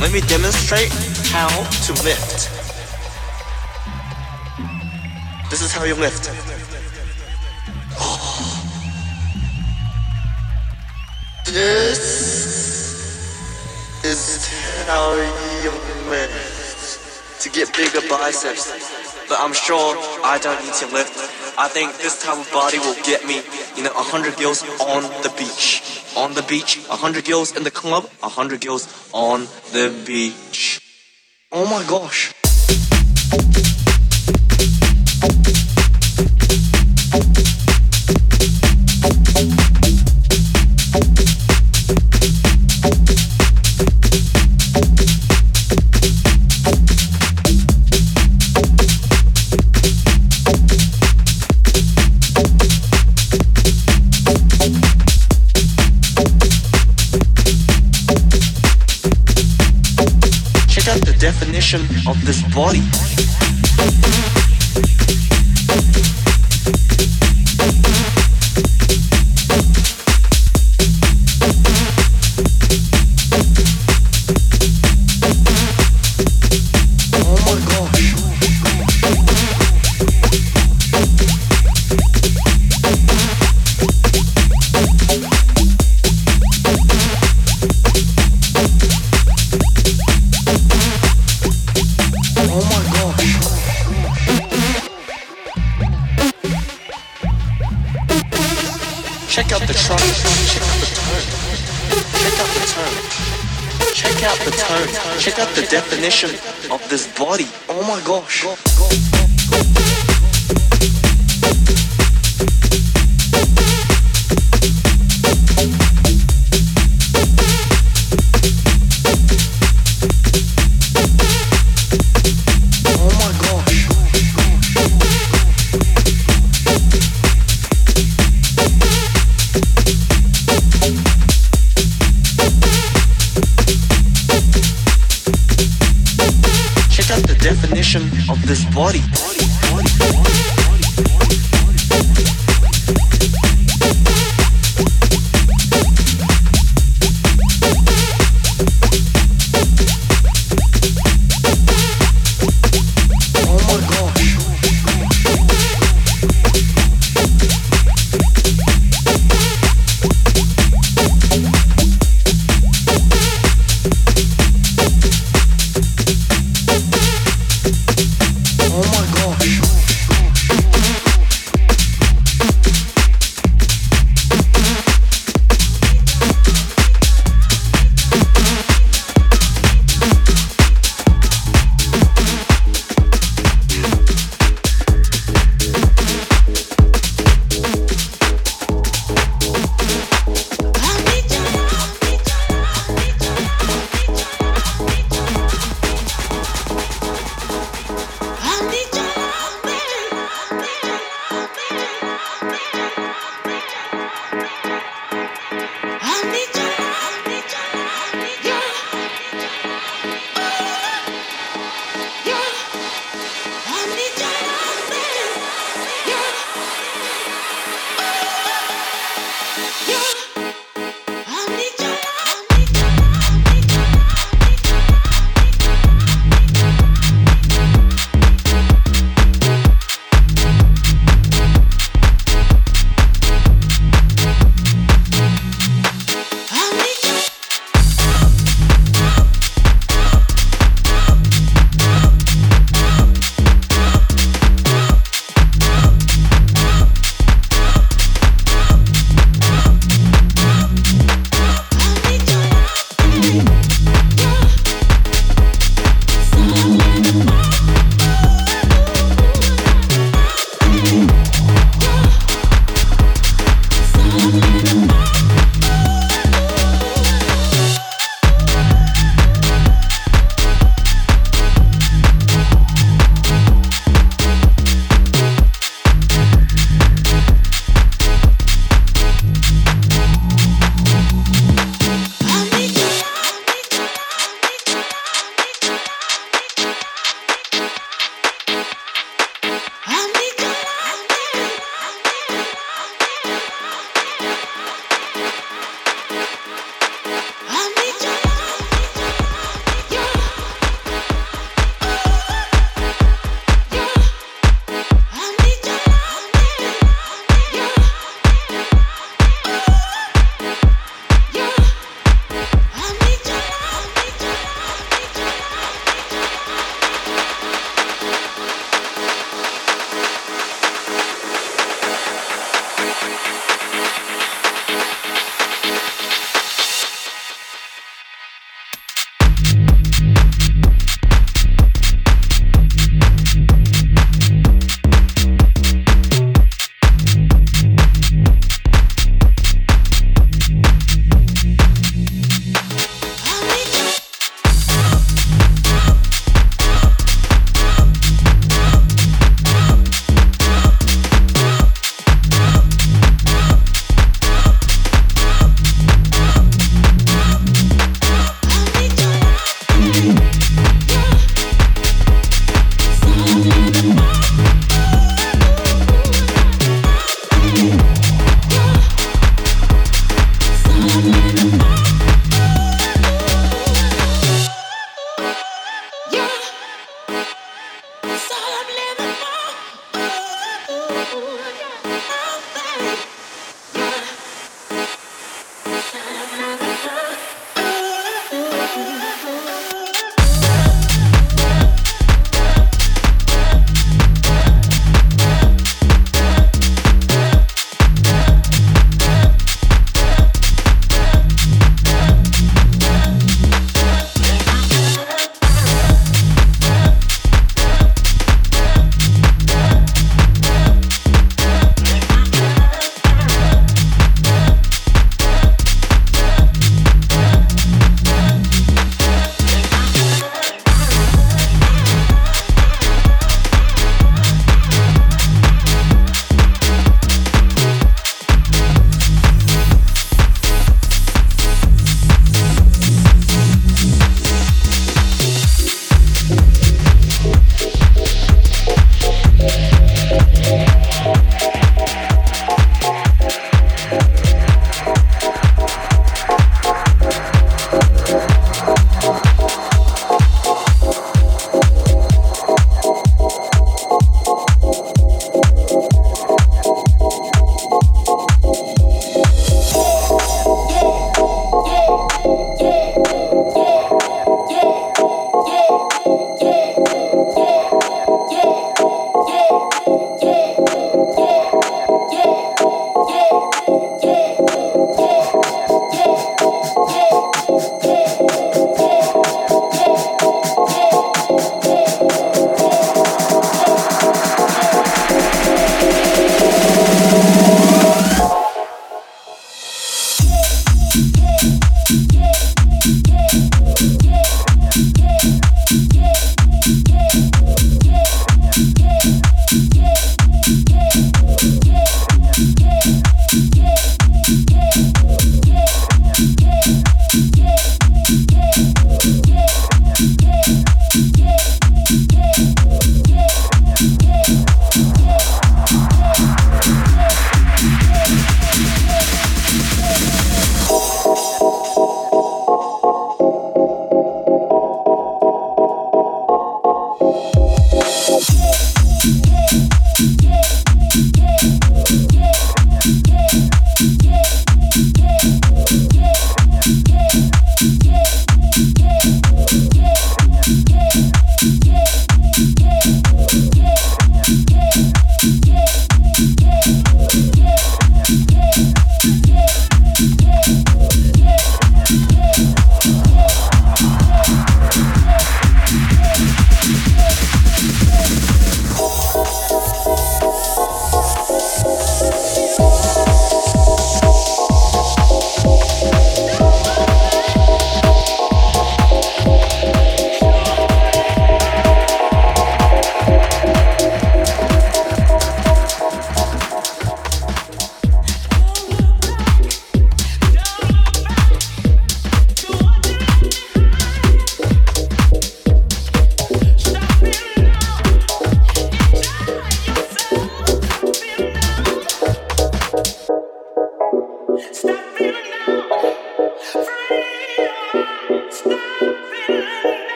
Let me demonstrate how to lift. This is how you lift. This is how you lift to get bigger biceps. But I'm sure I don't need to lift. I think this type of body will get me, you know, 100 girls on the beach. On the beach, 100 girls in the club, 100 girls on the beach. Oh my gosh. Of this body. Definition of this body. Oh my gosh.